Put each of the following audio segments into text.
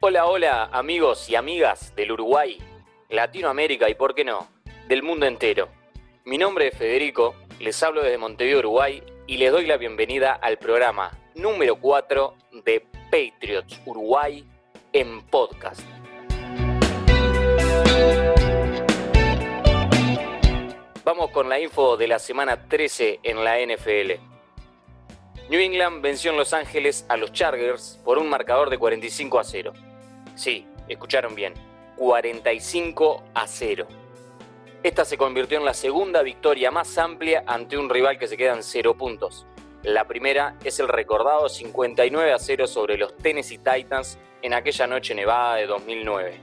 Hola, hola amigos y amigas del Uruguay, Latinoamérica y, por qué no, del mundo entero. Mi nombre es Federico, les hablo desde Montevideo, Uruguay y les doy la bienvenida al programa número 4 de Patriots Uruguay en podcast. Vamos con la info de la semana 13 en la NFL. New England venció en Los Ángeles a los Chargers por un marcador de 45 a 0. Sí, escucharon bien, 45 a 0. Esta se convirtió en la segunda victoria más amplia ante un rival que se queda en 0 puntos. La primera es el recordado 59 a 0 sobre los Tennessee Titans en aquella noche nevada de 2009.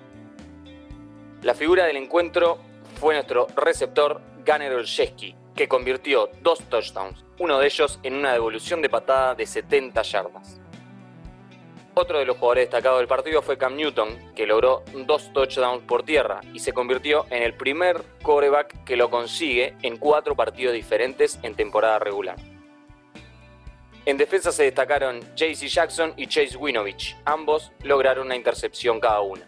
La figura del encuentro fue nuestro receptor Gunnar Olszewski, que convirtió dos touchdowns, uno de ellos en una devolución de patada de 70 yardas. Otro de los jugadores destacados del partido fue Cam Newton, que logró dos touchdowns por tierra y se convirtió en el primer quarterback que lo consigue en cuatro partidos diferentes en temporada regular. En defensa se destacaron JC Jackson y Chase Winovich. Ambos lograron una intercepción cada uno.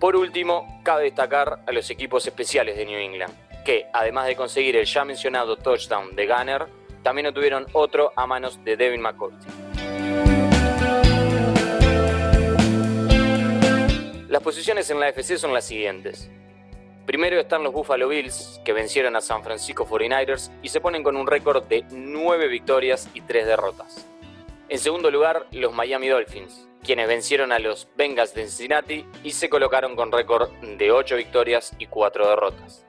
Por último, cabe destacar a los equipos especiales de New England, que además de conseguir el ya mencionado touchdown de Gunner, también obtuvieron otro a manos de Devin McCourty. Las posiciones en la FC son las siguientes. Primero están los Buffalo Bills, que vencieron a San Francisco 49ers y se ponen con un récord de 9 victorias y 3 derrotas. En segundo lugar, los Miami Dolphins, quienes vencieron a los Bengals de Cincinnati y se colocaron con récord de 8 victorias y 4 derrotas.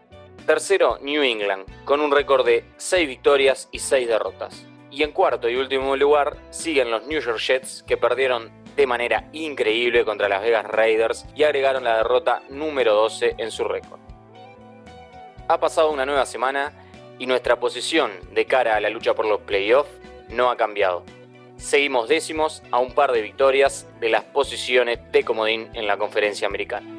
Tercero, New England, con un récord de 6 victorias y 6 derrotas. Y en cuarto y último lugar siguen los New York Jets, que perdieron de manera increíble contra las Vegas Raiders y agregaron la derrota número 12 en su récord. Ha pasado una nueva semana y nuestra posición de cara a la lucha por los playoffs no ha cambiado. Seguimos décimos a un par de victorias de las posiciones de comodín en la conferencia americana.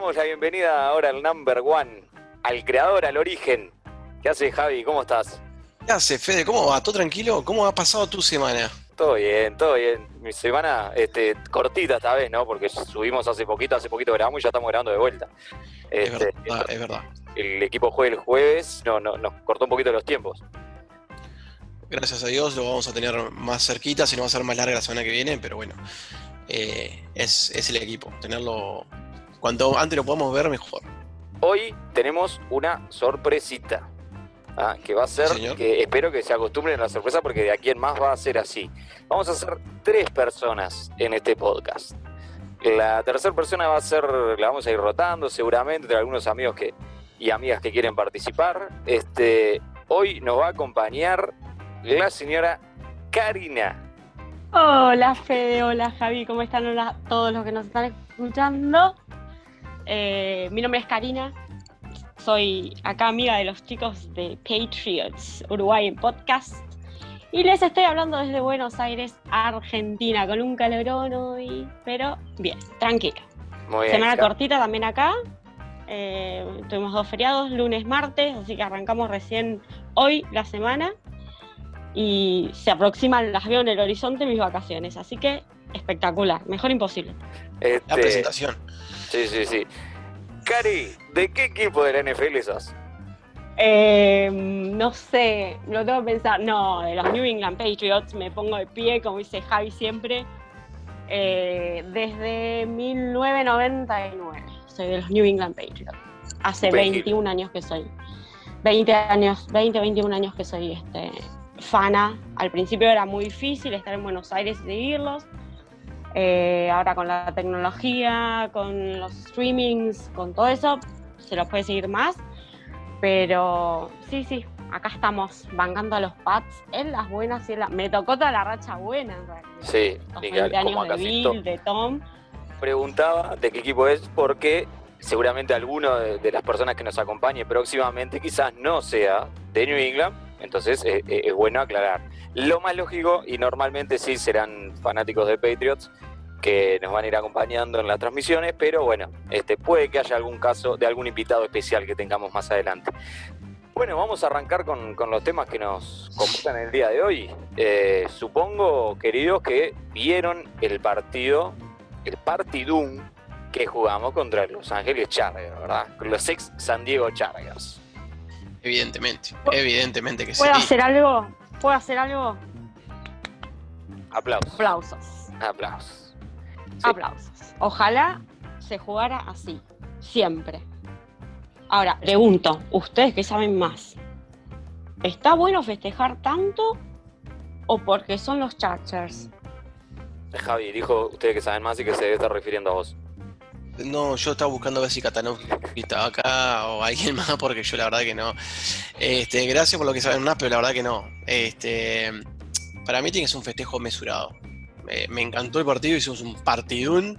Damos la bienvenida ahora al number one, al creador, al origen. ¿Qué hace Javi? ¿Cómo estás? ¿Qué hace, Fede? ¿Cómo va? ¿Todo tranquilo? ¿Cómo ha pasado tu semana? Todo bien, todo bien. Mi semana este, cortita esta vez, ¿no? Porque subimos hace poquito, hace poquito grabamos y ya estamos grabando de vuelta. Es Este, verdad, es verdad. el equipo juega el jueves, no, no, nos cortó un poquito los tiempos. Gracias a Dios lo vamos a tener más cerquita, si no va a ser más larga la semana que viene, pero bueno, eh, es, es el equipo. Tenerlo cuanto antes lo podamos ver, mejor. Hoy tenemos una sorpresita. ah, que va a ser, Señor. que espero que se acostumbren a la sorpresa porque de aquí en más va a ser así. Vamos a ser tres personas en este podcast. La tercera persona va a ser, la vamos a ir rotando seguramente, entre algunos amigos que, y amigas que quieren participar. Este, hoy nos va a acompañar la señora Karina. Hola Fede, hola Javi, ¿cómo están Hola todos los que nos están escuchando? Eh, mi nombre es Karina, soy acá amiga de los chicos de Patriots Uruguay en podcast y les estoy hablando desde Buenos Aires, Argentina, con un calorón hoy, pero bien, tranquilo. Muy bien. Semana cortita también acá, eh, tuvimos dos feriados, lunes, martes, así que arrancamos recién hoy la semana y se aproximan, las veo en el horizonte mis vacaciones, así que espectacular, mejor imposible. La Este, presentación. Sí, sí, sí. Cari, ¿de qué equipo de la NFL sos? Eh, no sé, lo tengo que pensar, no, de los New England Patriots me pongo de pie, como dice Javi siempre, eh, desde 1999, soy de los New England Patriots, hace Veinte. 21 años que soy, 20 años, 20, 21 años que soy este, fana, al principio era muy difícil estar en Buenos Aires y seguirlos, Eh, ahora con la tecnología, con los streamings, con todo eso, se los puede seguir más. Pero sí, sí, acá estamos bancando a los Pats en las buenas y en las... Me tocó toda la racha buena en realidad. Sí, 20 como años a de Bill, de Tom. preguntaba de qué equipo es porque seguramente alguno de, las personas que nos acompañe próximamente quizás no sea de New England, entonces eh, eh, es bueno aclarar. Lo más lógico, y normalmente sí serán fanáticos de Patriots, que nos van a ir acompañando en las transmisiones, pero bueno, este, puede que haya algún caso de algún invitado especial que tengamos más adelante. Bueno, vamos a arrancar con, los temas que nos convocan el día de hoy. Eh, supongo, queridos, que vieron el partido, el partidum que jugamos contra Los Ángeles Chargers, ¿verdad? Los ex San Diego Chargers. Evidentemente, evidentemente que sí. ¿Puedo hacer algo? ¿Puedo hacer algo? Aplausos. Aplausos. Aplausos. Aplausos. Ojalá se jugara así, siempre. Ahora, pregunto, ustedes que saben más, ¿está bueno festejar tanto o porque son los Chargers? Javi, dijo ustedes que saben más y que se debe estar refiriendo a vos. No, yo estaba buscando a ver si Katanovsky estaba acá o alguien más, porque yo la verdad que no. Este, gracias por lo que saben más, pero la verdad que no. Este, para mí tiene que ser un festejo mesurado. me encantó el partido, hicimos un partidún,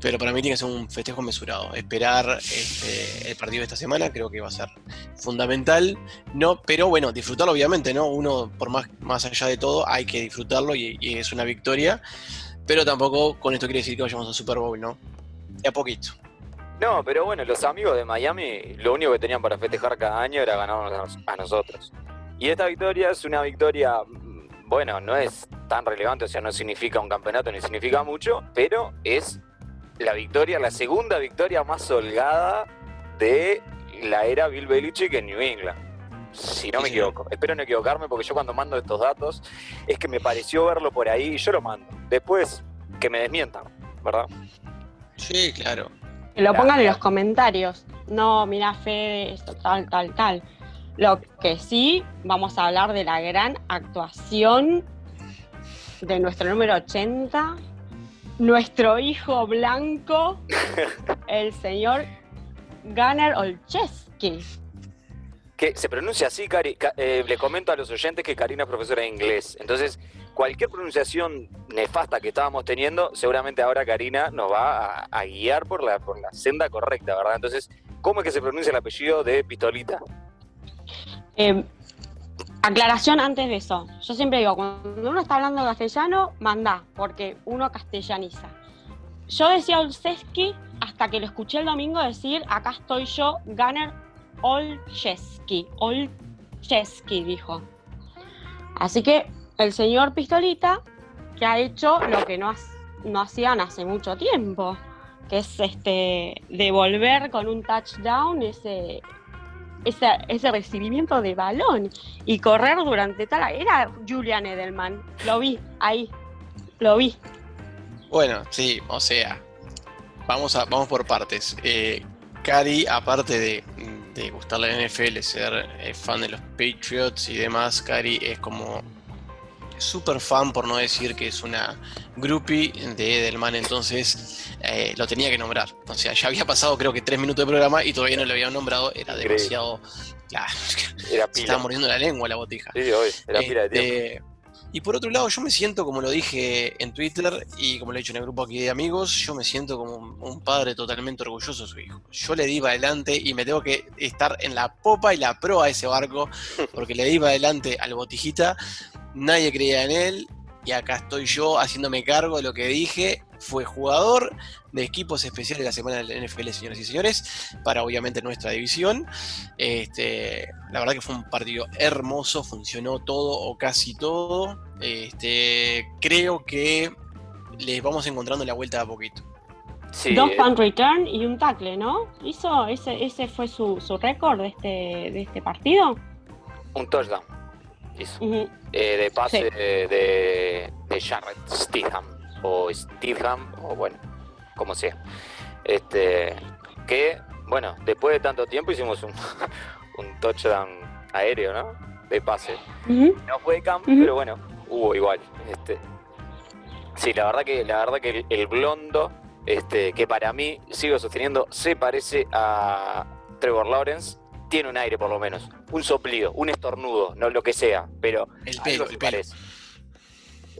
pero para mí tiene que ser un festejo mesurado. Esperar este, el partido de esta semana creo que va a ser fundamental. No, pero bueno, disfrutarlo obviamente, ¿no? Uno, por más, más allá de todo, hay que disfrutarlo y, y es una victoria. Pero tampoco con esto quiere decir que vayamos al Super Bowl, ¿no? De a poquito. No, pero bueno, los amigos de Miami lo único que tenían para festejar cada año era ganarnos a nosotros. Y esta victoria es una victoria, mm, bueno, no es tan relevante, o sea, no significa un campeonato ni significa mucho, pero es la victoria, la segunda victoria más holgada de la era Bill Belichick en New England. Si no me equivoco. Espero no equivocarme porque yo cuando mando estos datos es que me pareció verlo por ahí y yo lo mando. Después que me desmientan, ¿verdad? Sí, claro. Que lo pongan en los comentarios. No, mira, Fede, esto, tal, tal, tal. Lo que sí, vamos a hablar de la gran actuación de nuestro número 80, nuestro hijo blanco, el señor Gunnar Olcheski. Que se pronuncia así, Cari. Eh, le comento a los oyentes que Karina es profesora de inglés. Entonces, cualquier pronunciación nefasta que estábamos teniendo, seguramente ahora Karina nos va a, guiar por la, por la senda correcta, ¿verdad? Entonces, ¿cómo es que se pronuncia el apellido de Pistolita? Eh, aclaración antes de eso. Yo siempre digo, cuando uno está hablando castellano, manda, porque uno castellaniza. Yo decía Olszewski hasta que lo escuché el domingo decir, acá estoy yo, Gunner Olszewski. Olszewski dijo. Así que el señor Pistolita, que ha hecho lo que no, no hacían hace mucho tiempo, que es este devolver con un touchdown ese, ese, recibimiento de balón y correr durante tal. Era Julian Edelman, lo vi ahí, lo vi. Bueno, sí, o sea, vamos, a, vamos por partes. Eh, Cari, aparte de, gustarle la NFL, ser eh, fan de los Patriots y demás, Cari es como súper fan, por no decir que es una groupie de Edelman, entonces eh, lo tenía que nombrar. O sea, ya había pasado creo que tres minutos de programa y todavía no lo habían nombrado, era demasiado... era Se estaba muriendo la lengua la botija. Sí, era pila de tiempo. Y por otro lado, yo me siento, como lo dije en Twitter y como lo he dicho en el grupo aquí de amigos, yo me siento como un padre totalmente orgulloso de su hijo. Yo le di para adelante y me tengo que estar en la popa y la proa de ese barco, porque le di para adelante al botijita nadie creía en él y acá estoy yo haciéndome cargo de lo que dije. Fue jugador de equipos especiales de la semana del NFL, señoras y señores, para obviamente nuestra división. Este, la verdad que fue un partido hermoso, funcionó todo o casi todo. Este, creo que les vamos encontrando la vuelta a poquito. Dos punt return y un tackle, ¿no? ¿Hizo ese, ese fue su, su récord de este, de este partido? Un touchdown. Eh, de pase de, de Jarrett Stidham o Stidham o bueno, como sea. Este, que, bueno, después de tanto tiempo hicimos un, un touchdown aéreo, ¿no? De pase. No fue de campo, pero bueno, hubo igual. Este, sí, la verdad que, la verdad que el, blondo, este, que para mí, sigo sosteniendo, se parece a Trevor Lawrence tiene un aire por lo menos, un soplido, un estornudo, no lo que sea, pero el pelo, el parece.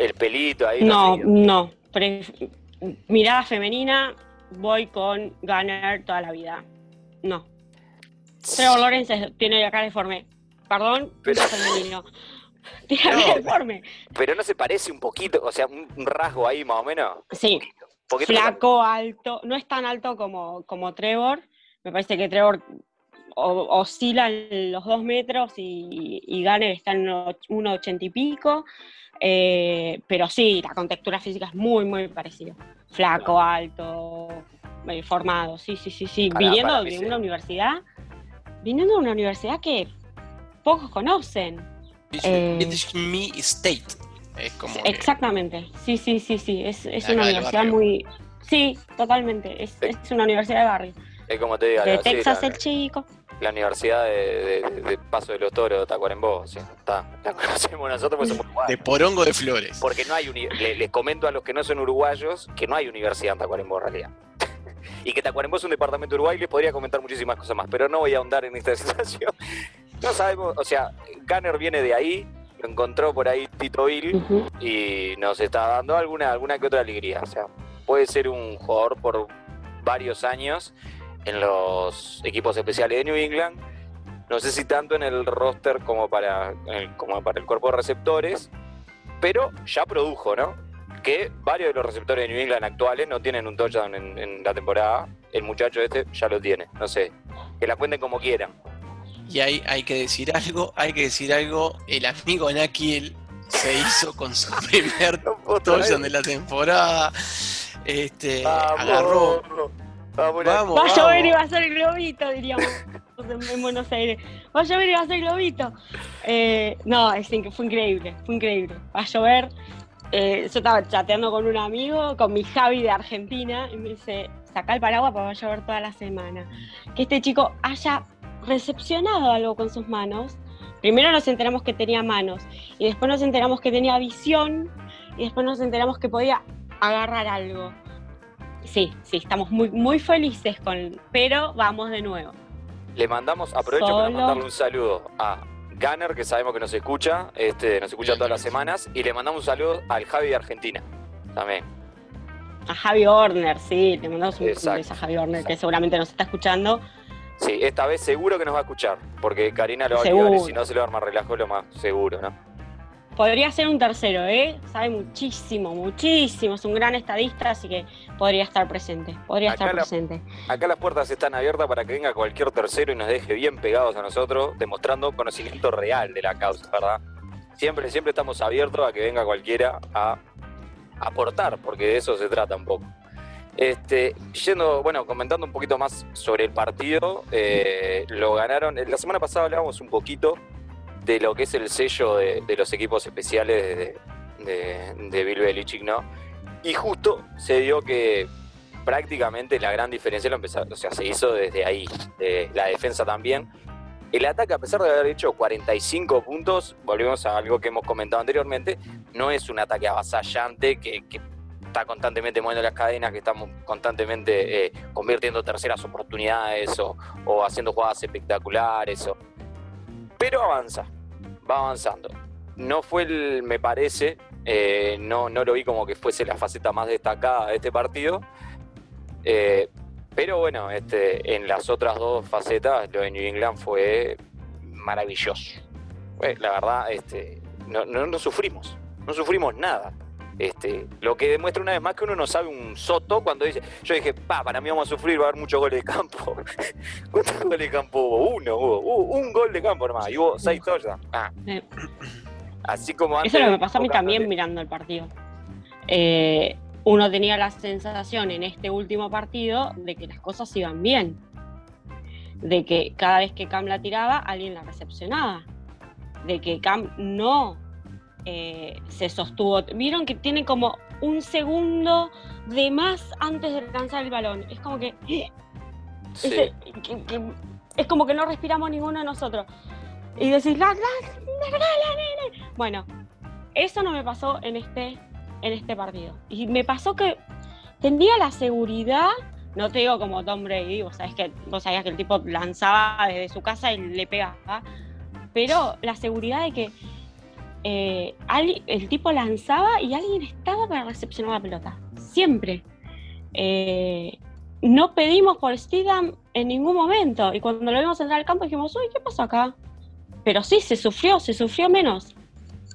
El pelito ahí. No, no, mirada femenina, voy con Gunner toda la vida. No. Trevor Lawrence tiene cara deforme. Perdón, Pero- femenino. Tiene No, deforme. Pero no se parece un poquito, o sea, un un rasgo ahí más o menos. Sí, flaco, alto. No es tan alto como, como Trevor. Me parece que Trevor o- oscila en los dos metros y, y Gunner está en uno- 1,80 y pico. Eh, pero sí, la contextura física es muy, muy parecida. Flaco, alto, eh, formado, sí, sí, sí, sí. Para- viniendo para de sí. una universidad, viniendo de una universidad que pocos conocen. Eh. British Me State. Es como. que- Exactamente, sí, sí, sí, sí. Es, es una universidad muy. Sí, totalmente. Es, es una universidad de barrio. Es como te digo, De Texas el chico. La Universidad de, de- de Paso de los Toros de Tacuarembó, sí, está, la conocemos nosotros porque somos De uruguayos. Porongo de Flores. Porque no hay uni- les comento a los que no son uruguayos que no hay universidad en Tacuarembó en realidad. y que Tacuarembó es un departamento de Uruguay y les podría comentar muchísimas cosas más, pero no voy a ahondar en esta situación. No sabemos, o sea, Gunner viene de ahí, lo encontró por ahí Tito Bill y nos está dando alguna, alguna que otra alegría. O sea, puede ser un jugador por varios años en los equipos especiales de New England. No sé si tanto en el roster como para, eh, como para el cuerpo de receptores, pero ya produjo, ¿no? Que varios de los receptores de New England actuales no tienen un touchdown en, en la temporada. El muchacho este ya lo tiene. No sé, que la cuenten como quieran. Y hay, hay que decir algo, hay que decir algo. El amigo Nakiel se hizo con su primer No touchdown de la temporada. Este, agarró. Vamos, Vamos. Va a llover y va a ser globito, diríamos en, en Buenos Aires. Va a llover y va a ser globito. Eh, no, es inc- fue increíble, fue increíble. Va a llover. Eh, yo estaba chateando con un amigo, con mi Javi de Argentina, y me dice, saca el paraguas porque va a llover toda la semana. Que este chico haya recepcionado algo con sus manos. Primero nos enteramos que tenía manos, y después nos enteramos que tenía visión, y después nos enteramos que podía agarrar algo. Sí, sí, estamos muy, muy felices con, pero vamos de nuevo. Le mandamos, aprovecho para mandarle un saludo a Gunner, que sabemos que nos escucha, este, nos escucha todas las semanas, y le mandamos un saludo al Javi de Argentina. También. A Javi Horner, sí, le mandamos un beso a Javi Horner, que seguramente nos está escuchando. Sí, esta vez seguro que nos va a escuchar, porque Karina lo va a ayudar y si no se lo va a armar relajo lo más seguro, ¿no? Podría ser un tercero, ¿eh? Sabe muchísimo, muchísimo. Es un gran estadista, así que podría estar presente. Podría Acá estar la- presente. Acá las puertas están abiertas para que venga cualquier tercero y nos deje bien pegados a nosotros, demostrando conocimiento real de la causa, ¿verdad? Siempre, siempre estamos abiertos a que venga cualquiera a aportar, porque de eso se trata un poco. Este, yendo, bueno, comentando un poquito más sobre el partido, eh, lo ganaron. La semana pasada hablábamos un poquito de lo que es el sello de, de los equipos especiales de, de, de Bill Belichick, ¿no? Y justo se dio que prácticamente la gran diferencia lo empezó, o sea, se hizo desde ahí. La defensa también. El ataque, a pesar de haber hecho 45 puntos, volvemos a algo que hemos comentado anteriormente, no es un ataque avasallante que, está constantemente moviendo las cadenas, que estamos constantemente eh, convirtiendo terceras oportunidades o, haciendo jugadas espectaculares. Pero avanza, va avanzando. No fue el, me parece, eh, no, no lo vi como que fuese la faceta más destacada de este partido. Eh, pero bueno, este, en las otras dos facetas, lo de New England fue maravilloso. Fue, la verdad, este, no, no sufrimos, no sufrimos nada. Este, lo que demuestra una vez más que uno no sabe un soto cuando dice, yo dije, pa, para mí vamos a sufrir, va a haber muchos goles de campo. ¿Cuántos goles de campo hubo? Uno, hubo, un gol de campo nomás, y hubo seis touchdowns. Ah. Eh. Así como antes. Eso es lo que me pasó a mí también mirando el partido. Eh, uno tenía la sensación en este último partido de que las cosas iban bien. De que cada vez que Cam la tiraba, alguien la recepcionaba. De que Cam no eh, se sostuvo. Vieron que tiene como un segundo de más antes de lanzar el balón. Es como que, Sí. ese- que- que- es como que no respiramos ninguno de nosotros. Y decís, la, la, la, la, la, nene". Bueno, eso no me pasó en este, en este partido. Y me pasó que tenía la seguridad, no te digo como Tom Brady, vos, sabés que, vos sabías que el tipo lanzaba desde su casa y le pegaba, pero la seguridad de que eh, el tipo lanzaba y alguien estaba para recepcionar la pelota. Siempre. Eh, no pedimos por Steedham en ningún momento. Y cuando lo vimos entrar al campo dijimos, uy, ¿qué pasó acá? Pero sí, se sufrió, se sufrió menos.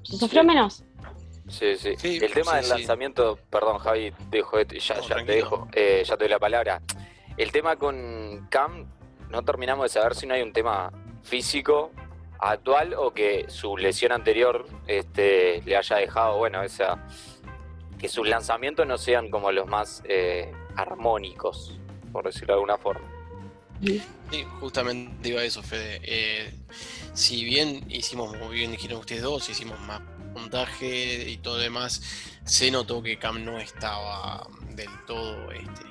Se sufrió Sí. menos. Sí, sí. Sí, el tema sí, del sí. lanzamiento, perdón Javi, te dejo, de- ya, No, ya te dejo, eh, ya te doy la palabra. El tema con Cam, no terminamos de saber si no hay un tema físico actual o que su lesión anterior este, le haya dejado, bueno, esa que sus lanzamientos no sean como los más eh, armónicos, por decirlo de alguna forma. Sí, justamente iba a eso, Fede. Eh, si bien hicimos, muy bien dijeron ustedes dos, hicimos más puntaje y todo lo demás, se notó que Cam no estaba del todo este,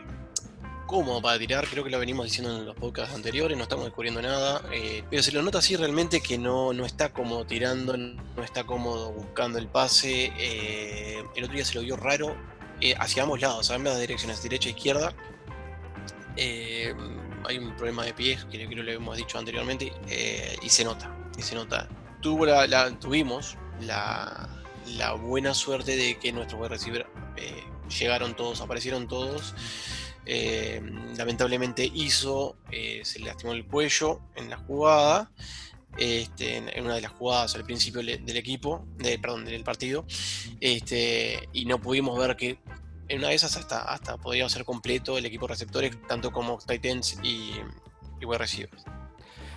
cómodo para tirar. Creo que lo venimos diciendo en los podcasts anteriores, no estamos descubriendo nada. eh, pero se lo nota así realmente que no, no está cómodo tirando, no está cómodo buscando el pase. eh, el otro día se lo vio raro eh, hacia ambos lados, a ambas direcciones, derecha e izquierda. Hay un problema de pies, que creo que lo hemos dicho anteriormente, y se nota, se nota. Tuvo la, tuvimos la, buena suerte de que nuestros wide receiver llegaron todos, aparecieron todos. Eh, lamentablemente hizo, eh, se le lastimó el cuello en la jugada, este, en, una de las jugadas al principio del equipo, perdón, del partido, este, y no pudimos ver que en una de esas hasta, hasta podría ser completo el equipo receptores, tanto como tight ends y, y wide receivers.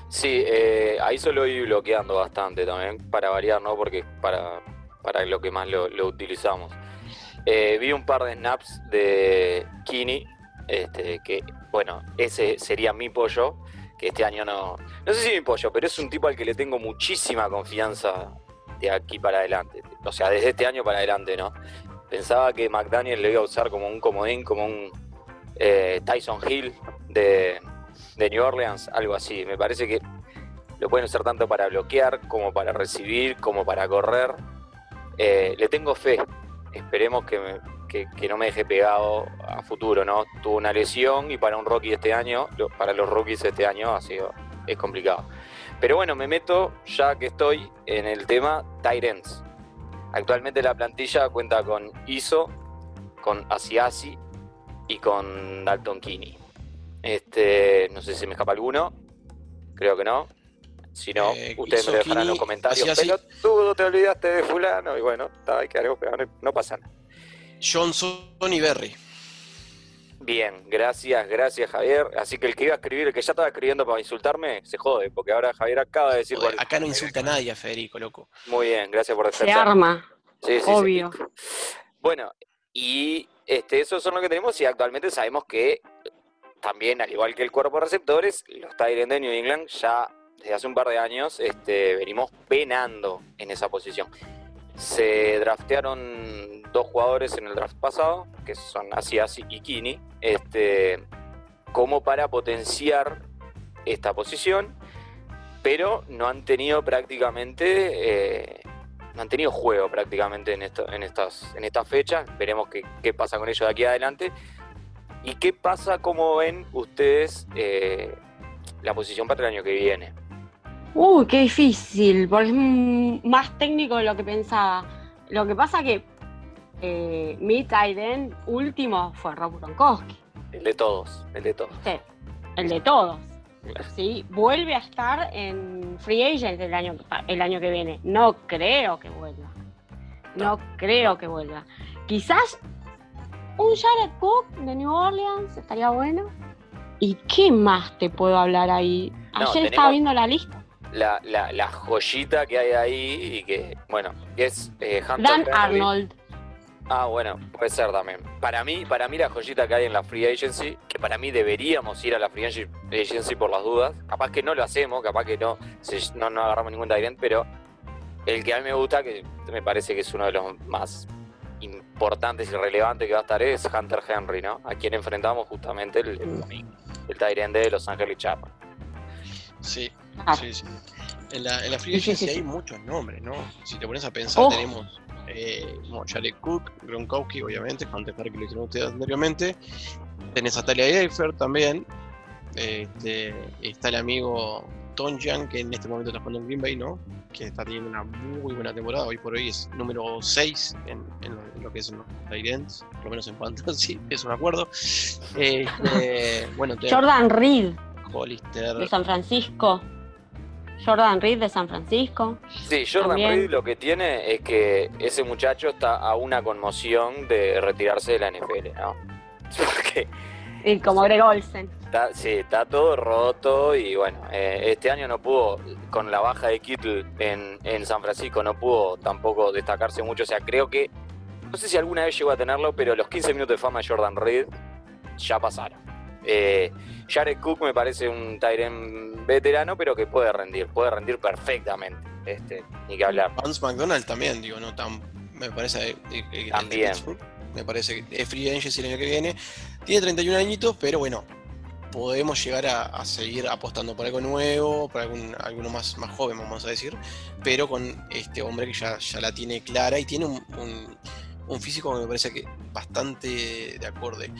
Sí, eh, ahí solo voy bloqueando bastante también, para variar, ¿no? Porque para, para lo que más lo, lo utilizamos. Eh, vi un par de snaps de Kini, este, que, bueno, ese sería mi pollo, que este año no... No sé si mi pollo, pero es un tipo al que le tengo muchísima confianza de aquí para adelante. O sea, desde este año para adelante, ¿no? Pensaba que McDaniel le iba a usar como un comodín, como un eh, Tyson Hill de, de New Orleans, algo así. Me parece que lo pueden usar tanto para bloquear como para recibir, como para correr. Eh, le tengo fe. Esperemos que, me- que- que no me deje pegado a futuro, ¿no? Tuvo una lesión y para un rookie este año, para los rookies este año ha sido, es complicado. Pero bueno, me meto ya que estoy en el tema ends. Actualmente la plantilla cuenta con Iso, con Asiasi y con Dalton Kinney. Este, no sé si me escapa alguno. Creo que no. Si no, Eh, ustedes me dejarán en los comentarios. Asiasi. Pero tú te olvidaste de fulano y bueno, está, hay que algo, pero no pasa nada. Johnson y Berry. Bien, gracias, gracias Javier. Así que el que iba a escribir, el que ya estaba escribiendo para insultarme, se jode, porque ahora Javier acaba de decir... Joder, cuál- acá no insulta a nadie Federico, loco. Muy bien, gracias por Se defender. arma, Sí, sí, sí. obvio. Bueno, y este, esos son lo que tenemos y actualmente sabemos que también, al igual que el cuerpo de receptores, los Tyrants de New England ya desde hace un par de años este, venimos penando en esa posición. Se draftearon dos jugadores en el draft pasado, que son Asiasi y Kini, este, como para potenciar esta posición, pero no han tenido prácticamente eh, no han tenido juego prácticamente en, esto, en, estas, en estas fechas. Veremos qué, pasa con ellos de aquí adelante. ¿Y qué pasa, cómo ven ustedes eh, la posición para el año que viene? Uy, qué difícil, porque es más técnico de lo que pensaba. Lo que pasa que eh, mi tight end último fue Rob Gronkowski, El de todos, el de todos. ¿viste? el de todos. ¿sí? Vuelve a estar en Free Agent el año, el año que viene. No creo que vuelva. No creo que vuelva. Quizás un Jared Cook de New Orleans estaría bueno. ¿Y qué más te puedo hablar ahí? No, Ayer tenemos- estaba viendo la lista. La, la, la joyita que hay ahí y que, bueno, es eh, Hunter Dan Henry. Arnold. Ah, bueno, puede ser también. Para mí, para mí la joyita que hay en la Free Agency, que para mí deberíamos ir a la Free Agency, por las dudas, capaz que no lo hacemos, capaz que no, se- no, no agarramos ningún Tyrant, pero el que a mí me gusta, que me parece que es uno de los más importantes y relevantes que va a estar, es Hunter Henry, ¿no? A quien enfrentamos justamente el, el el Tyrant de Los Ángeles Chargers. Sí, Ah, sí, sí. En la, en la Free sí, Agency sí, hay muchos nombres, ¿no? Si te pones a pensar, Oh. tenemos eh, Jared Cook, Gronkowski, obviamente, Henry, que lo hicieron ustedes anteriormente. Tenés a Talia Eifert también. Este, está el amigo Tonjan, que en este momento está jugando en Green Bay, ¿no? Que está teniendo una muy buena temporada. Hoy por hoy es número 6 en, lo, que es los Tyrants, por lo menos en cuanto sí, es un acuerdo. Este, bueno, Jordan Reed. Hollister. De San Francisco. Jordan Reed de San Francisco. Sí, Jordan Reed lo que tiene es que ese muchacho está a una conmoción de retirarse de la NFL, ¿no? Porque. Y como Greg Olsen. Está, sí, está todo roto y bueno, eh, este año no pudo, con la baja de Kittle en, en San Francisco, no pudo tampoco destacarse mucho. O sea, creo que, no sé si alguna vez llegó a tenerlo, pero los 15 minutos de fama de Jordan Reed ya pasaron. Eh, Jared Cook me parece un Tyren veterano, pero que puede rendir, puede rendir perfectamente. Este, ni que hablar. Vance McDonald también, digo, no tan. Me parece. Eh, también. me parece que es free agent el año que viene. Tiene 31 añitos, pero bueno, podemos llegar a, seguir apostando por algo nuevo, por algún, alguno más, más joven, vamos a decir, pero con este hombre que ya, ya la tiene clara y tiene un, un físico que me parece que bastante de acorde.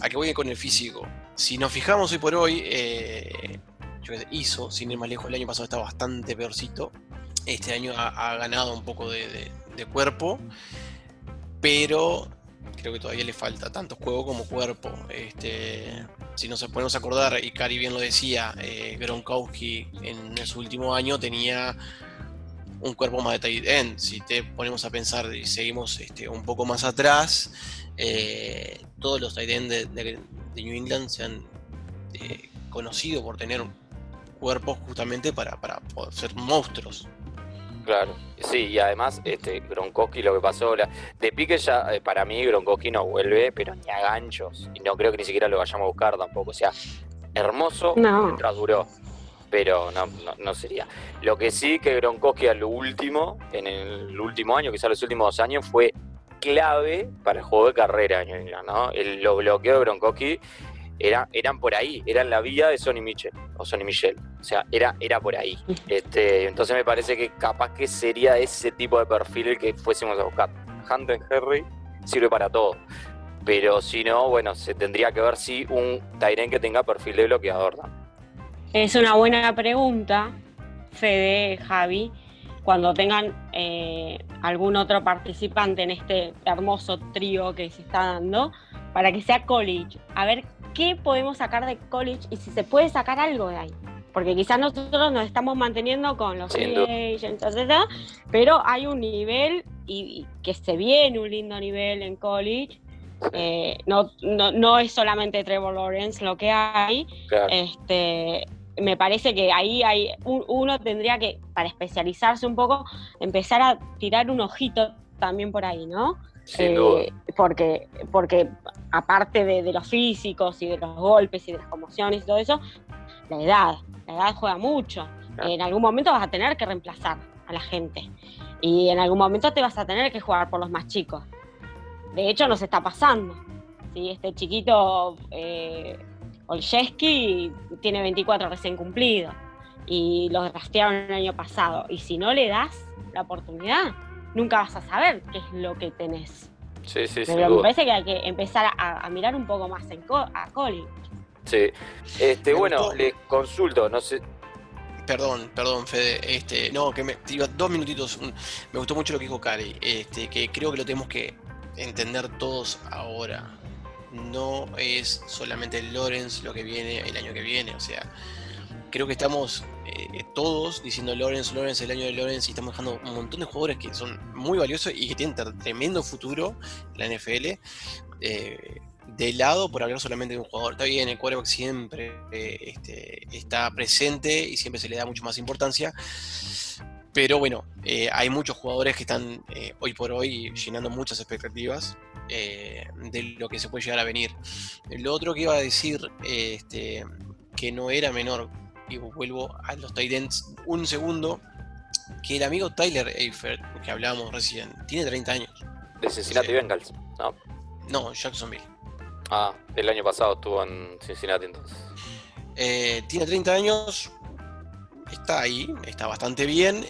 ¿A qué voy con el físico? Si nos fijamos hoy por hoy, eh, yo hizo, sin ir más lejos, el año pasado estaba bastante peorcito. Este año ha, ganado un poco de, cuerpo, pero creo que todavía le falta tanto juego como cuerpo. Este, si nos podemos acordar, y Cari bien lo decía, eh, Gronkowski en su último año tenía un cuerpo más de tight end. Si te ponemos a pensar y seguimos este, un poco más atrás, eh, todos los tight end de, New England se han eh, conocido por tener cuerpos justamente para, ser monstruos. Claro, sí, y además este Gronkowski lo que pasó, de pique ya eh, para mí Gronkowski no vuelve, pero ni a ganchos, y no creo que ni siquiera lo vayamos a buscar tampoco, o sea, hermoso mientras duró pero no, no, sería. Lo que sí que Gronkowski a lo último, en el último año, quizás los últimos dos años, fue clave para el juego de carrera, ¿no? El, los bloqueos de Gronkowski era, eran por ahí, eran la vía de Sonny Mitchell o Sonny Michel, o sea, era, era por ahí. Este, entonces me parece que capaz que sería ese tipo de perfil el que fuésemos a buscar. Hunter Henry sirve para todo. Pero si no, bueno, se tendría que ver si un Tyren que tenga perfil de bloqueador. ¿no? Es una buena pregunta, Fede, Javi, cuando tengan eh, algún otro participante en este hermoso trío que se está dando, para que sea college. A ver qué podemos sacar de college y si se puede sacar algo de ahí. Porque quizás nosotros nos estamos manteniendo con los agents, pero hay un nivel y, que se viene un lindo nivel en college. Eh, no, no, es solamente Trevor Lawrence lo que hay. Este, me parece que ahí hay uno tendría que, para especializarse un poco, empezar a tirar un ojito también por ahí, ¿no? Eh, porque, porque aparte de, los físicos y de los golpes y de las conmociones y todo eso, la edad, la edad juega mucho. En algún momento vas a tener que reemplazar a la gente y en algún momento te vas a tener que jugar por los más chicos. De hecho, nos está pasando. ¿sí? Este chiquito eh, Olszewski tiene 24 recién cumplido y lo rastrearon el año pasado. Y si no le das la oportunidad, nunca vas a saber qué es lo que tenés. Sí, sí, Pero me parece que hay que empezar a, mirar un poco más en a Colin. Sí. Este, bueno, le consulto, no sé. Perdón, perdón, Fede. Este, no, que me digo, dos minutitos. Me gustó mucho lo que dijo Cali, este, que creo que lo tenemos que entender todos ahora no es solamente Lorenz lo que viene el año que viene. O sea, creo que estamos eh, todos diciendo Lorenz, Lorenz, el año de Lorenz, y estamos dejando un montón de jugadores que son muy valiosos y que tienen tremendo futuro en la NFL. Eh, de lado por hablar solamente de un jugador. Está bien, el quarterback siempre eh, este, está presente y siempre se le da mucho más importancia. Pero bueno, hay muchos jugadores que están hoy por hoy llenando muchas expectativas. Eh, de lo que se puede llegar a venir. Lo otro que iba a decir, este, que no era menor, y vuelvo a los Titans un segundo, que el amigo Tyler Eifert, que hablábamos recién, tiene 30 años. De Cincinnati Bengals, ¿no? No, Jacksonville. Ah, el año pasado estuvo en Cincinnati entonces. Eh, tiene 30 años, está ahí, está bastante bien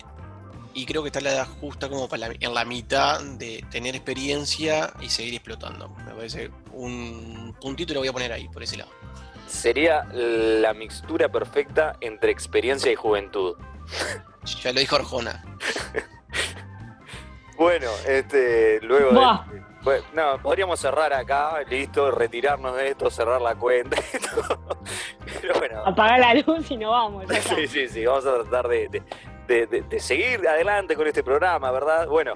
y creo que está la edad justa como para en la mitad de tener experiencia y seguir explotando. Me parece un puntito lo voy a poner ahí, por ese lado. Sería la mixtura perfecta entre experiencia y juventud. Ya lo dijo Arjona. bueno, este, luego de, bueno, no, podríamos cerrar acá, listo, retirarnos de esto, cerrar la cuenta. Pero bueno. Apagar la luz y no vamos. sí, sí, sí, vamos a tratar de, seguir adelante con este programa, ¿verdad? Bueno,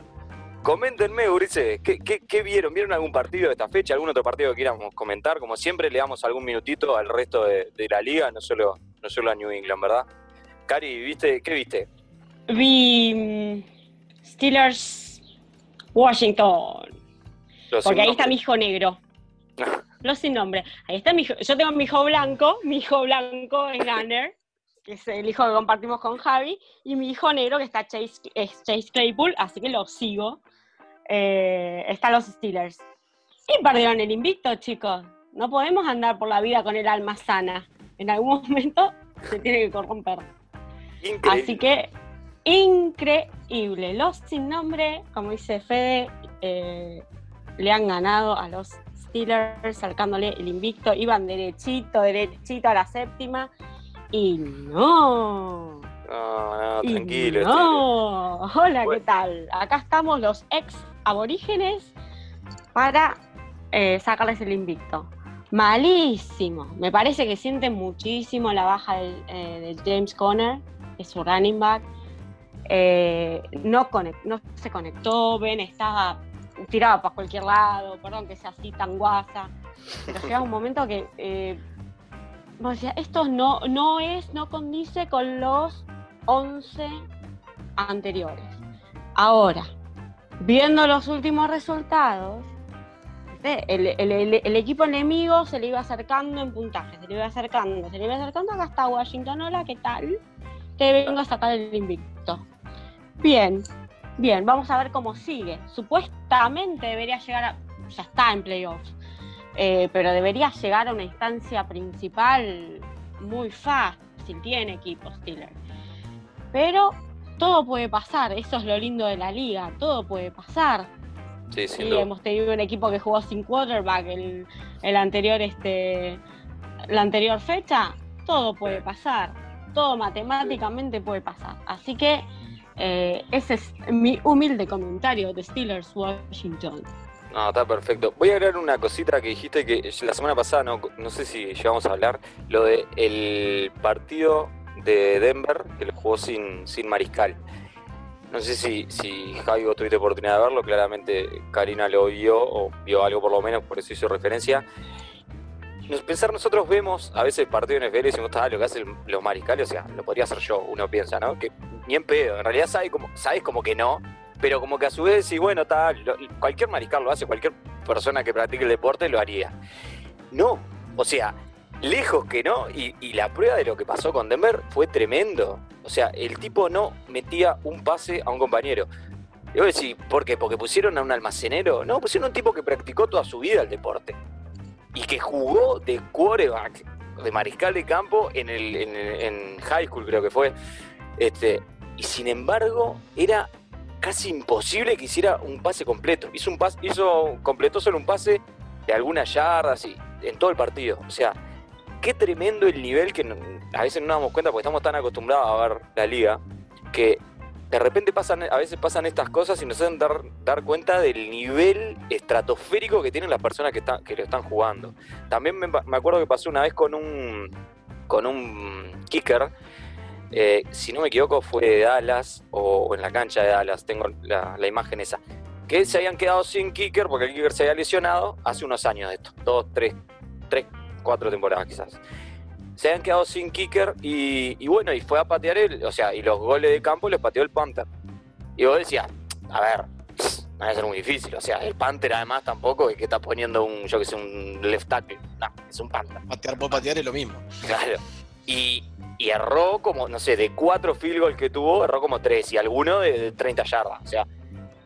coméntenme, Urice, ¿qué, ¿qué, vieron? ¿Vieron algún partido de esta fecha? ¿Algún otro partido que quieramos comentar? Como siempre, le damos algún minutito al resto de, la liga, no solo, no solo a New England, ¿verdad? Cari, ¿viste? ¿qué viste? Vi mm, Steelers Washington. Porque ahí está mi hijo negro. No sin nombre. Ahí está mi hijo. Yo tengo mi hijo blanco. Mi hijo blanco es Gunner, que es el hijo que compartimos con Javi. Y mi hijo negro, que está Chase, es Chase Claypool, así que lo sigo. Eh, están los Steelers. Y perdieron el invicto, chicos. No podemos andar por la vida con el alma sana. En algún momento se tiene que corromper. Así que, increíble. Los sin nombre, como dice Fede, eh, le han ganado a los Steelers, sacándole el invicto, iban derechito, derechito a la séptima, y no. No, no, tranquilo. No, hola, ¿qué tal? Acá estamos los ex aborígenes para eh, sacarles el invicto. Malísimo. Me parece que sienten muchísimo la baja de, eh, James Conner, es su running back. Eh, no, no se conectó, Ben estaba tiraba para cualquier lado, perdón que sea así tan guasa, pero llega un momento que eh, esto no, no es, no condice con los 11 anteriores. Ahora, viendo los últimos resultados, el, equipo enemigo se le iba acercando en puntaje, se le iba acercando, se le iba acercando, acá está Washington, hola, ¿qué tal? Te vengo a sacar el invicto. Bien, Bien, vamos a ver cómo sigue. Supuestamente debería llegar a. Ya está en playoffs. Eh, pero debería llegar a una instancia principal muy fácil. Tiene equipo Steelers. Pero todo puede pasar. Eso es lo lindo de la liga. Todo puede pasar. Sí, sí. hemos tenido un equipo que jugó sin quarterback el, el anterior, este, la anterior fecha. Todo puede pasar. Todo matemáticamente puede pasar. Así que eh, ese es mi humilde comentario de Steelers Washington. No, está perfecto. Voy a agregar una cosita que dijiste que la semana pasada, no, no sé si llegamos a hablar, lo de el partido de Denver que lo jugó sin, sin mariscal. No sé si, si Javi vos tuviste oportunidad de verlo, claramente Karina lo vio o vio algo por lo menos, por eso hizo referencia pensar nosotros vemos a veces el partido de NFL y decimos, lo que hacen los mariscales, o sea, lo podría hacer yo, uno piensa, ¿no? Que ni en pedo, en realidad sabes como, sabes como que no, pero como que a su vez sí, bueno, tal, cualquier mariscal lo hace, cualquier persona que practique el deporte lo haría. No, o sea, lejos que no, y, la prueba de lo que pasó con Denver fue tremendo. O sea, el tipo no metía un pase a un compañero. Y vos decís, ¿por qué? ¿Porque pusieron a un almacenero? No, pusieron a un tipo que practicó toda su vida el deporte y que jugó de quarterback, de mariscal de campo en, el, high school creo que fue. Este, y sin embargo era casi imposible que hiciera un pase completo. Hizo un pase, hizo, completó solo un pase de algunas yardas y en todo el partido. O sea, qué tremendo el nivel que a veces no nos damos cuenta porque estamos tan acostumbrados a ver la liga que de repente pasan, a veces pasan estas cosas y nos hacen dar, dar cuenta del nivel estratosférico que tienen las personas que, están, que lo están jugando. También me, acuerdo que pasó una vez con un, con un kicker, eh, si no me equivoco fue de Dallas o, en la cancha de Dallas, tengo la, la, imagen esa, que se habían quedado sin kicker porque el kicker se había lesionado hace unos años de esto, dos, tres, tres, cuatro temporadas quizás se han quedado sin kicker y, bueno, y fue a patear él, o sea, y los goles de campo los pateó el Panther. Y vos decías, a ver, va a ser muy difícil, o sea, el Panther además tampoco es que está poniendo un, yo que sé, un left tackle, no, es un Panther. Patear por patear es lo mismo. Claro. Y, erró como, no sé, de cuatro field goals que tuvo, erró como tres y alguno de, 30 yardas, o sea,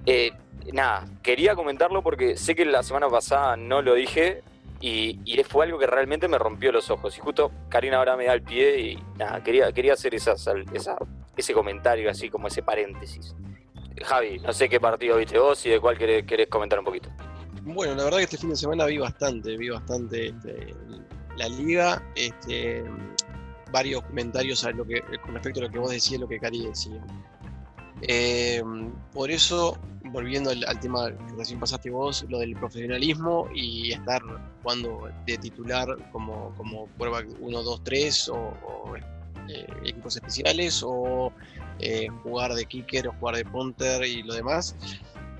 eh, nada, quería comentarlo porque sé que la semana pasada no lo dije, y, fue algo que realmente me rompió los ojos. Y justo Karina ahora me da el pie y nada, quería, quería hacer esa, ese comentario, así como ese paréntesis. Javi, no sé qué partido viste vos y de cuál querés, comentar un poquito. Bueno, la verdad que este fin de semana vi bastante, vi bastante este, la liga. Este, varios comentarios a lo que, con respecto a lo que vos decías lo que Cari decía. Eh, por eso, volviendo al, tema que recién pasaste vos, lo del profesionalismo y estar jugando de titular como, como prueba 1, 2, 3 o, eh, equipos especiales o eh, jugar de kicker o jugar de punter y lo demás.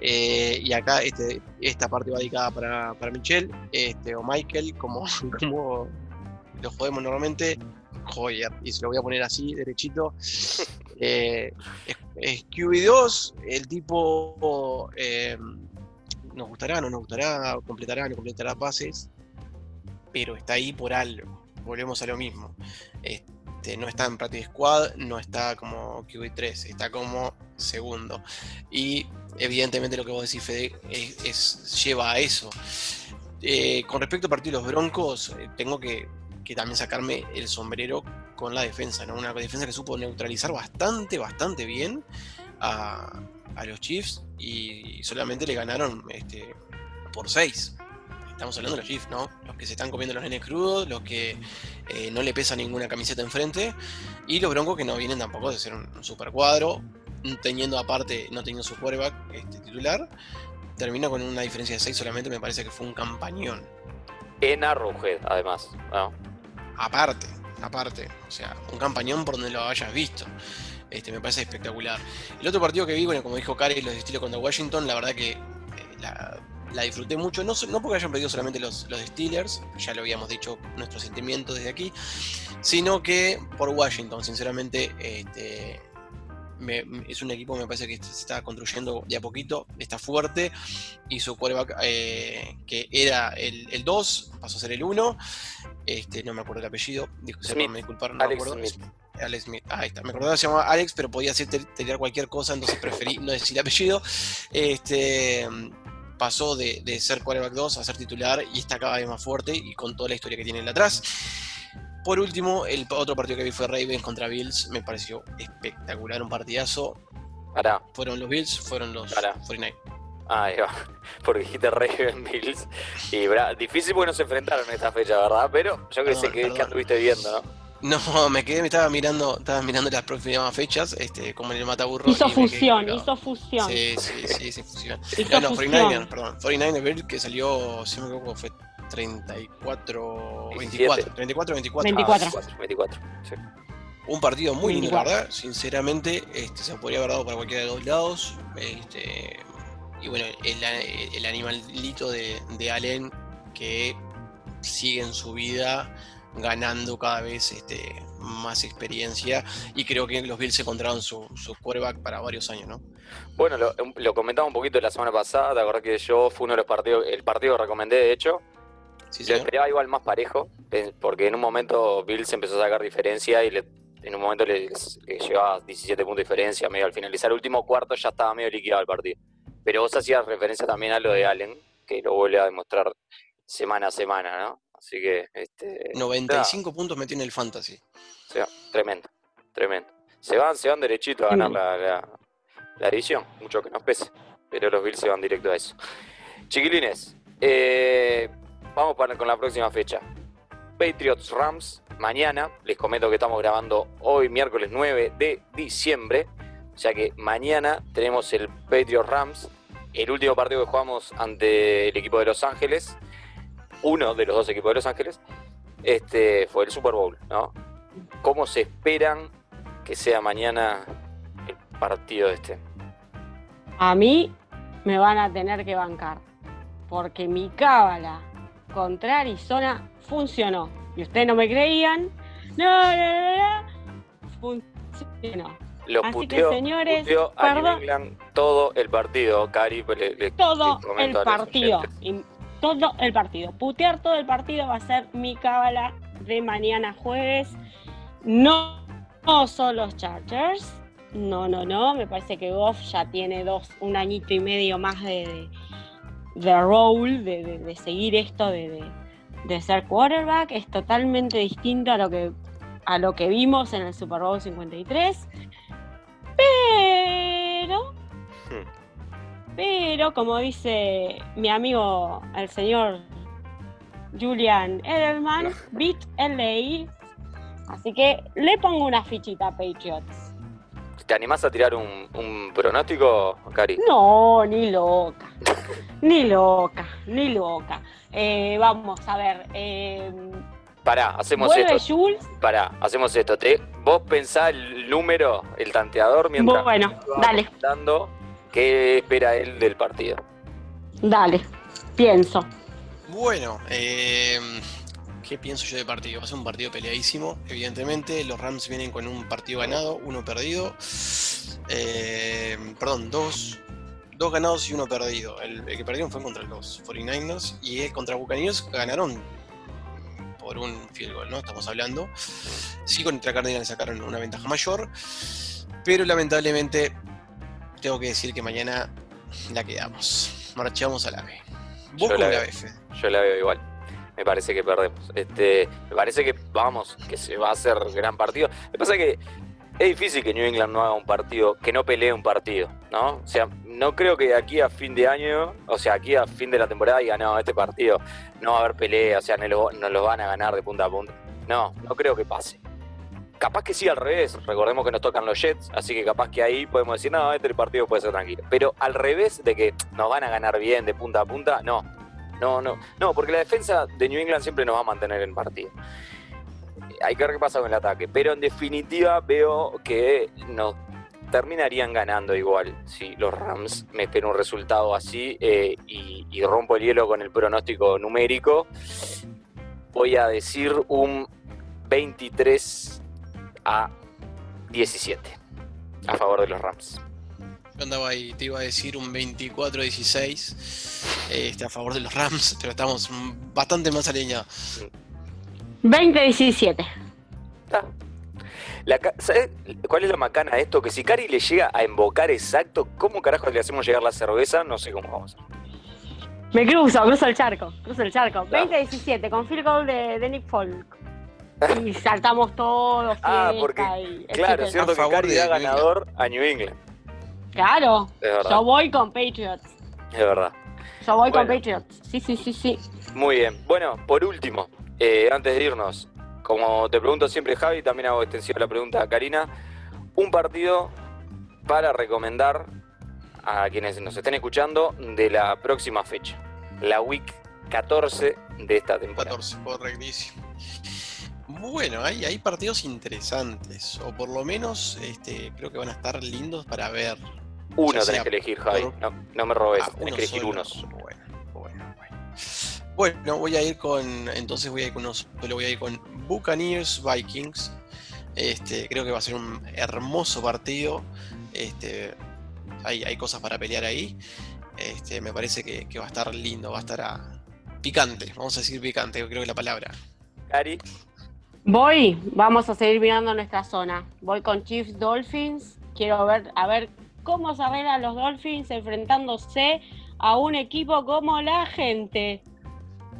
y acá este, esta parte va dedicada para, para Michelle este, o Michael, como, como lo jodemos normalmente. Y se lo voy a poner así, derechito. Eh, QB2, el tipo eh, nos gustará, no nos gustará, completará, no completará pases, pero está ahí por algo. Volvemos a lo mismo. Este, no está en Practice Squad, no está como QB3, está como segundo. Y evidentemente lo que vos decís, Fede, es, lleva a eso. Eh, con respecto a partir de los Broncos, eh, tengo que que también sacarme el sombrero con la defensa, ¿no? Una defensa que supo neutralizar bastante, bastante bien a, los Chiefs y solamente le ganaron este, por 6. Estamos hablando de los Chiefs, ¿no? Los que se están comiendo los nenes crudos, los que eh, no le pesa ninguna camiseta enfrente y los Broncos que no vienen tampoco de ser un, super cuadro, teniendo aparte, no teniendo su quarterback este, titular, termina con una diferencia de 6 solamente, me parece que fue un campañón. En Arrowhead, además, ¿no? Aparte, aparte. O sea, un campañón por donde lo hayas visto. Este, me parece espectacular. El otro partido que vi, bueno, como dijo Kari, los estilos contra Washington, la verdad que eh, la, disfruté mucho. No, no porque hayan perdido solamente los, los Steelers, ya lo habíamos dicho nuestros sentimientos desde aquí, sino que por Washington, sinceramente, este, es un equipo que me parece que se está construyendo de a poquito, está fuerte, y su quarterback, eh, que era el 2, pasó a ser el 1, este, no me acuerdo el apellido, me disculparon, no me acuerdo. Smith. Alex Smith, ahí está, me acordaba que se llamaba Alex, pero podía ser tener cualquier cosa, entonces preferí no decir el apellido. Este, pasó de, ser quarterback 2 a ser titular y está cada vez más fuerte y con toda la historia que tiene atrás. Por último, el otro partido que vi fue Ravens contra Bills. Me pareció espectacular, un partidazo. Para. Fueron los Bills, fueron los 49. Ah, ahí va. Porque dijiste Ravens Bills. Y bra, difícil porque no se enfrentaron en esta fecha, ¿verdad? Pero yo creo que, que, que anduviste viendo, ¿no? No, me quedé, me estaba mirando, estaba mirando las próximas fechas, este, como en el Mataburro. Hizo fusión, hizo fusión. Sí, sí, sí, sí, fusión. no, no, 49ers, perdón. 49ers que salió, si me equivoco, fue 34, 24. 34, 24. 24. 24, sí. Un partido muy lindo, verdad. Sinceramente, este, se podría haber dado para cualquiera de los lados. Este, y bueno, el, el animalito de, de, Allen que sigue en su vida ganando cada vez este, más experiencia y creo que los Bills se encontraron su, su quarterback para varios años, ¿no? Bueno, lo, lo comentaba un poquito la semana pasada, te acordás que yo fue uno de los partidos, el partido que recomendé de hecho, Sí, lo esperaba igual más parejo, porque en un momento Bill se empezó a sacar diferencia y en un momento le, llevaba 17 puntos de diferencia, medio al finalizar el último cuarto ya estaba medio liquidado el partido. Pero vos hacías referencia también a lo de Allen, que lo vuelve a demostrar semana a semana, ¿no? Así que... Este, 95 puntos metió en el Fantasy. O sea, tremendo, tremendo. Se van, se van derechito a ganar la, la, la edición, mucho que nos pese, pero los Bills se van directo a eso. Chiquilines, eh, Vamos para, con la próxima fecha. Patriots Rams, mañana. Les comento que estamos grabando hoy, miércoles 9 de diciembre. Sea que mañana tenemos el Patriots Rams, el último partido que jugamos ante el equipo de Los Ángeles. Uno de los dos equipos de Los Ángeles. Este fue el Super Bowl, ¿no? ¿Cómo se esperan que sea mañana el partido este? A mí me van a tener que bancar. Porque mi cábala encontrar Arizona funcionó. Y ustedes no me creían. No, no, no, no. Funcionó. Lo Así puteó, que, señores, perdón, todo el partido, Cari. todo el partido. todo el partido. Putear todo el partido va a ser mi cábala de mañana jueves. No, no son los Chargers. No, no, no. Me parece que Goff ya tiene dos, un añito y medio más de de role, de, seguir esto de, ser quarterback, es totalmente distinto a lo que a lo que vimos en el Super Bowl 53. Pero, hmm. pero como dice mi amigo el señor Julian Edelman, beat LA. Así que le pongo una fichita a Patriots. ¿Te animás a tirar un, un pronóstico, Cari? No, ni loca. ni loca, ni loca. Eh, vamos a ver. Eh, Pará, hacemos esto. Jules. Pará, hacemos esto. Te, vos pensá el número, el tanteador, mientras Bueno, dale, dando qué espera él del partido. dale. Pienso. Bueno, eh, ¿qué pienso yo de partido? Va a ser un partido peleadísimo, evidentemente. Los Rams vienen con un partido ganado, uno perdido. Eh, perdón, dos, dos ganados y uno perdido. El, el que perdieron fue contra los 49ers y el contra Buccaneers ganaron por un field goal, ¿no? Estamos hablando. Sí, contra Cardinals sacaron una ventaja mayor, pero lamentablemente tengo que decir que mañana la quedamos. Marchamos a la B. ¿Vos Yo con la. F? Yo la veo igual. Me parece que perdemos. Este, me parece que vamos, que se va a hacer gran partido. Lo que pasa es que es difícil que New England no haga un partido, que no pelee un partido, ¿no? O sea, no creo que de aquí a fin de año, o sea, aquí a fin de la temporada diga, no, este partido no va a haber pelea, o sea, no lo, no lo van a ganar de punta a punta. No, no creo que pase. Capaz que sí al revés, recordemos que nos tocan los Jets, así que capaz que ahí podemos decir, no, este partido puede ser tranquilo. Pero al revés de que nos van a ganar bien de punta a punta, no. No, no, no, porque la defensa de New England siempre nos va a mantener en partido. Hay que ver qué pasa con el ataque, pero en definitiva veo que nos terminarían ganando igual si los Rams meten un resultado así eh, y, y rompo el hielo con el pronóstico numérico. Voy a decir un 23 a 17 a favor de los Rams. Yo andaba ahí, te iba a decir un 24-16 este, a favor de los Rams, pero estamos bastante más alineados. 20-17. Está. La ¿sabes cuál es la macana de esto? Que si Cari le llega a invocar exacto, ¿cómo carajo le hacemos llegar la cerveza? No sé cómo vamos. Me cruzo, cruzo el charco, cruzo el charco. Claro. 20-17 con field goal de, de Nick Folk. Y saltamos todos, Ah, porque, y Claro, es cierto A que Cari da ganador a New England. Claro, yo voy con Patriots. es verdad. Yo voy con. Patriots. Sí, sí, sí, sí. Muy bien. Bueno, por último, eh, antes de irnos, como te pregunto siempre Javi, también hago extensiva la pregunta a Karina, un partido para recomendar a quienes nos estén escuchando de la próxima fecha, la week 14 de esta temporada. 14, correctísimo. Bueno, hay, hay partidos interesantes, o por lo menos este, creo que van a estar lindos para ver. Uno tenés sea que elegir, Javi. por- No, no me robes, Ah, tenés uno que elegir solo. unos. Bueno, bueno, bueno. Bueno, voy a ir con. Entonces voy a ir con unos. Voy a ir con Buccaneers Vikings. Este, creo que va a ser un hermoso partido. Este, hay, hay cosas para pelear ahí. Este, me parece que, que va a estar lindo, va a estar ah, picante. Vamos a decir picante, creo que es la palabra. Cari, Voy, vamos a seguir mirando nuestra zona. Voy con Chiefs Dolphins. Quiero ver, a ver cómo se arreglan los Dolphins enfrentándose a un equipo como la gente.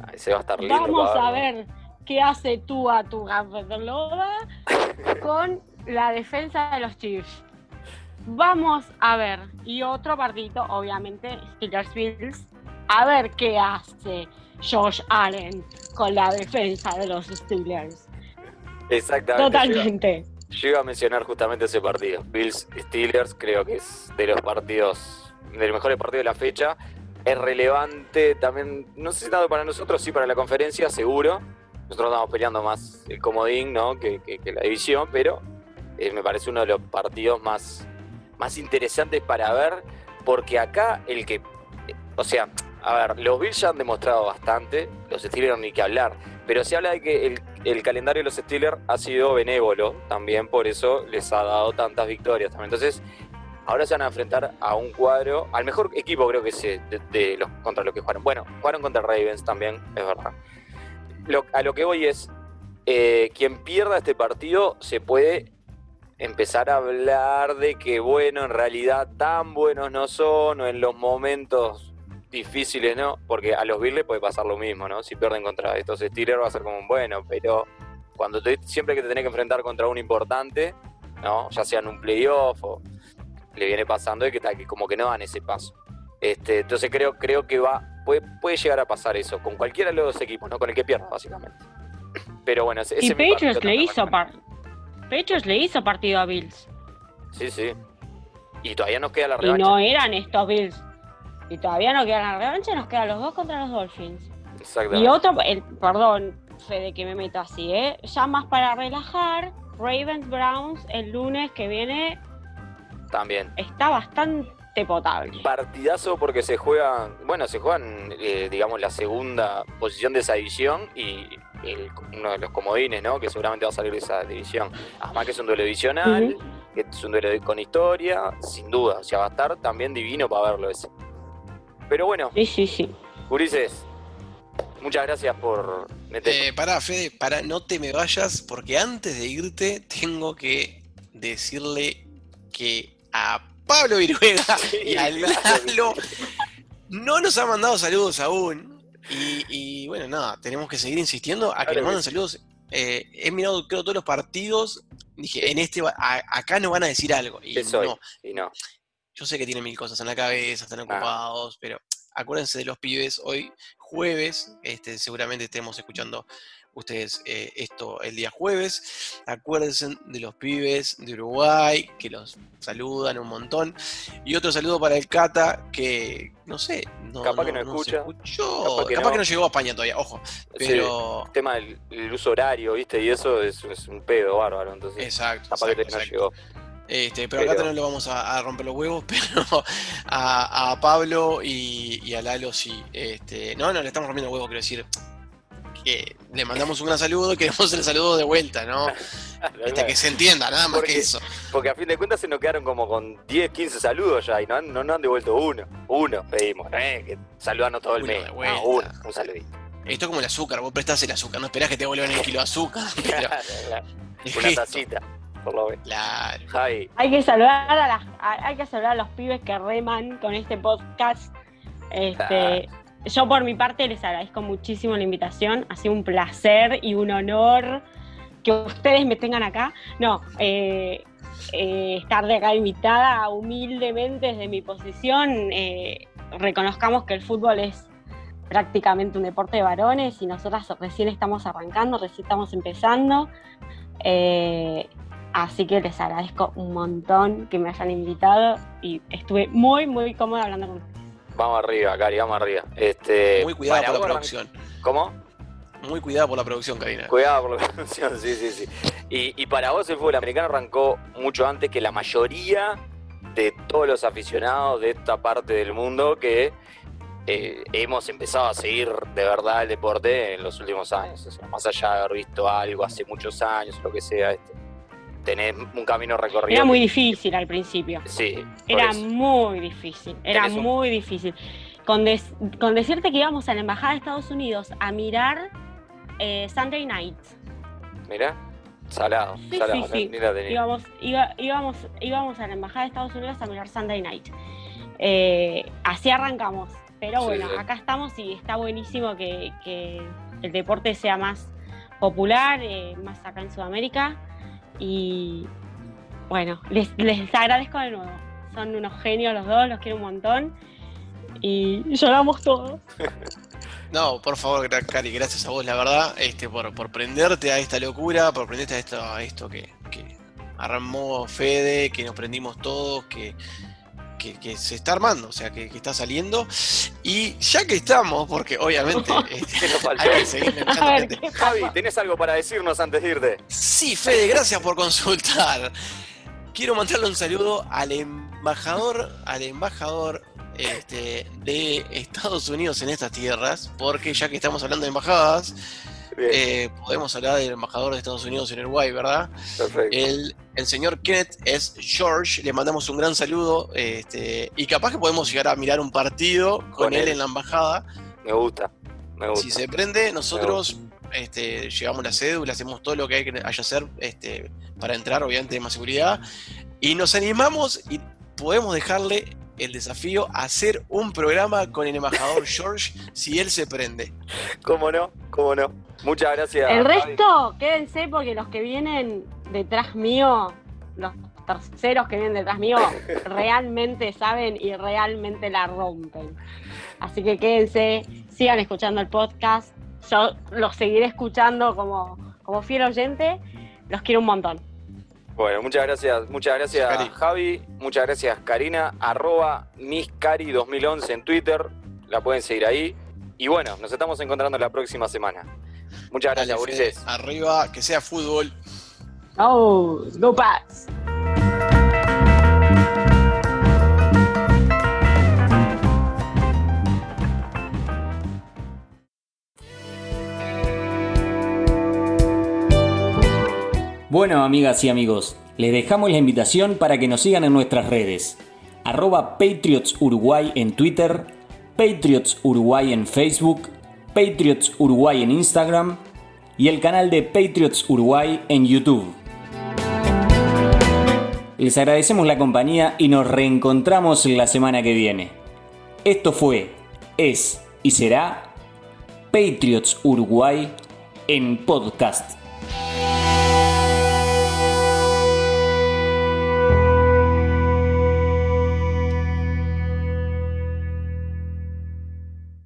Ay, se va a estar lindo. Vamos a ver qué hace tú a tu Gabloba con la defensa de los Chiefs. Vamos a ver. Y otro partido, obviamente, Steelers Bills. A ver qué hace Josh Allen con la defensa de los Steelers. Exactamente. yo iba- Totalmente. Yo iba a mencionar justamente ese partido. Bills Steelers, creo que es de los partidos, de los mejores partidos de la fecha. Es relevante también, no sé si tanto para nosotros, sí para la conferencia, seguro. Nosotros estamos peleando más el comodín, ¿no? Que, que- que la división, pero eh, me parece uno de los partidos más, más interesantes para ver, porque acá el que, eh, o sea, a ver, los Bills ya han demostrado bastante, los Steelers ni que hablar, pero se habla de que el, el calendario de los Steelers ha sido benévolo también, por eso les ha dado tantas victorias. Entonces, ahora se van a enfrentar a un cuadro, al mejor equipo creo que es eh, de, de los contra los que jugaron. Bueno, jugaron contra Ravens también, es verdad. A lo que voy es, eh, quien pierda este partido se puede empezar a hablar de que, bueno, en realidad tan buenos no son, o en los momentos difíciles, ¿no? Porque a los Bills les puede pasar lo mismo, ¿no? Si pierden contra estos Steelers va a ser como un bueno, pero cuando te- siempre que te tenés que enfrentar contra un importante, ¿no? Ya sea en un playoff o le viene pasando y que, tal, que como que no dan ese paso. Este, entonces creo, creo que va puede, puede llegar a pasar eso con cualquiera de los dos equipos, no con el que pierda, básicamente. Pero bueno, ese, Y Patriots le hizo Patriots le hizo partido a Bills. Sí, sí. Y todavía nos queda la Y revancha. no eran estos Bills. Y todavía no queda la revancha, nos quedan los dos contra los Dolphins. Exactamente. Y otro, el, perdón, Fede, que me meto así, ¿eh? Ya más para relajar, Ravens Browns el lunes que viene También. está bastante potable. Partidazo porque se juegan, bueno, se juegan, eh, digamos, la segunda posición de esa división y el- uno de los comodines, ¿no? Que seguramente va a salir de esa división. Además que es un duelo divisional, que es un duelo con historia, sin duda. O sea, va a estar también divino para verlo ese. Pero bueno, Sí, sí, sí. Ulises, muchas gracias por meter. Eh, pará, Fede, para, no te me vayas, porque antes de irte tengo que decirle que a Pablo Viruega y a Lalo no nos han mandado saludos aún. Y, y, bueno, nada, tenemos que seguir insistiendo a que nos manden saludos. Eh, he mirado, creo, todos los partidos. Dije, en este, a- acá nos van a decir algo. Y no, Y no. Yo sé que tienen mil cosas en la cabeza, están Ah. ocupados, pero acuérdense de los pibes. Hoy, jueves, este, seguramente estemos escuchando ustedes eh, esto el día jueves. Acuérdense de los pibes de Uruguay, que los saludan un montón. Y otro saludo para el Cata, que no sé, no, Capaz que no escucha. escuchó. Capaz que Capaz que no. llegó a España todavía, ojo. Sí, Pero. el tema del el uso horario, ¿viste? Y eso es, es un pedo bárbaro. Entonces, Exacto. capaz que exacto, todavía no exacto. llegó. Este, pero, acá no le vamos a, a romper los huevos, pero a, a Pablo y, y a Lalo sí. Este, no, no, le estamos rompiendo huevos, quiero decir. Que le mandamos un gran saludo y queremos el saludo de vuelta, ¿no? Este, que se entienda, nada más Porque- que eso. Porque a fin de cuentas se nos quedaron como con 10, 15 saludos ya y no han, no nos han devuelto uno. Uno pedimos, ¿no? es que saludarnos todo el Uno mes. No, uno, un saludito. Esto es como el azúcar, vos prestás el azúcar, no esperás que te vuelvan el kilo de azúcar. Pero Una tacita, por lo menos. Claro. Javi, Hay que saludar a las, a- hay que saludar a los pibes que reman con este podcast. Este, yo por mi parte les agradezco muchísimo la invitación. Ha sido un placer y un honor que ustedes me tengan acá. No, eh, eh, estar de acá invitada humildemente desde mi posición. eh, reconozcamos que el fútbol es prácticamente un deporte de varones y nosotras recién estamos arrancando, recién estamos empezando. Eh, así que les agradezco un montón que me hayan invitado y estuve muy, muy cómoda hablando con ustedes. vamos arriba, Cari, vamos arriba. Este, Muy cuidado por la producción. ¿Cómo? Muy cuidado por la producción, Karina. Cuidado por la producción, sí, sí, sí. Y, y para vos el fútbol americano arrancó mucho antes que la mayoría de todos los aficionados de esta parte del mundo que eh, hemos empezado a seguir de verdad el deporte en los últimos años. O sea, más allá de haber visto algo hace muchos años, lo que sea, este, tenés un camino recorrido. Era muy difícil al principio. Sí, Era eso. muy difícil, era un- muy difícil. Con, des- con decirte que íbamos a la Embajada de Estados Unidos a mirar eh, Sunday Night. Mirá, salado, Sí, salado, sí, sí. ni la tenía. Íbamos, iba- íbamos, íbamos a la Embajada de Estados Unidos a mirar Sunday Night. Eh, así arrancamos. Pero bueno, acá estamos y está buenísimo que, que el deporte sea más popular, eh, más acá en Sudamérica. Y bueno, les, les agradezco de nuevo. Son unos genios los dos, los quiero un montón. Y lloramos todos. No, por favor, Cari, gracias a vos, la verdad, este, por, por prenderte a esta locura, por prenderte a esto, a esto que, que armó Fede, que nos prendimos todos, que, que, que se está armando, o sea, que, que está saliendo. Y ya que estamos, porque obviamente este, hay que seguir metiendo A ver, gente. ¿qué Javi? ¿tenés algo para decirnos antes de irte? Sí, Fede, gracias por consultar. Quiero mandarle un saludo al embajador, al embajador este, de Estados Unidos en estas tierras, porque ya que estamos hablando de embajadas, eh, podemos hablar del embajador de Estados Unidos en Uruguay, ¿verdad? perfecto. El, el señor Kenneth es George, le mandamos un gran saludo este, y capaz que podemos llegar a mirar un partido con, Con él, él. en la embajada. Me gusta, me gusta. Si se prende, nosotros este, llevamos la cédula, hacemos todo lo que hay que hacer este, para entrar, obviamente, de más seguridad. Y nos animamos y podemos dejarle el desafío a hacer un programa con el embajador George si él se prende. ¿Cómo no? ¿Cómo no? Muchas gracias. El resto, quédense porque los que vienen detrás mío, los terceros que vienen detrás mío realmente saben y realmente la rompen. Así que quédense, sigan escuchando el podcast. Yo los seguiré escuchando como, como fiel oyente. Los quiero un montón. Bueno, muchas gracias, muchas gracias Javi, muchas gracias Karina, arroba miscari2011 en Twitter, la pueden seguir ahí. Y bueno, nos estamos encontrando la próxima semana. Muchas gracias, Ulises. Arriba, que sea fútbol. Oh, go Pats. Bueno, amigas y amigos, les dejamos la invitación para que nos sigan en nuestras redes. Arroba Patriots Uruguay en Twitter, Patriots Uruguay en Facebook, Patriots Uruguay en Instagram y el canal de Patriots Uruguay en YouTube. Les agradecemos la compañía y nos reencontramos la semana que viene. Esto fue, es y será Patriots Uruguay en podcast.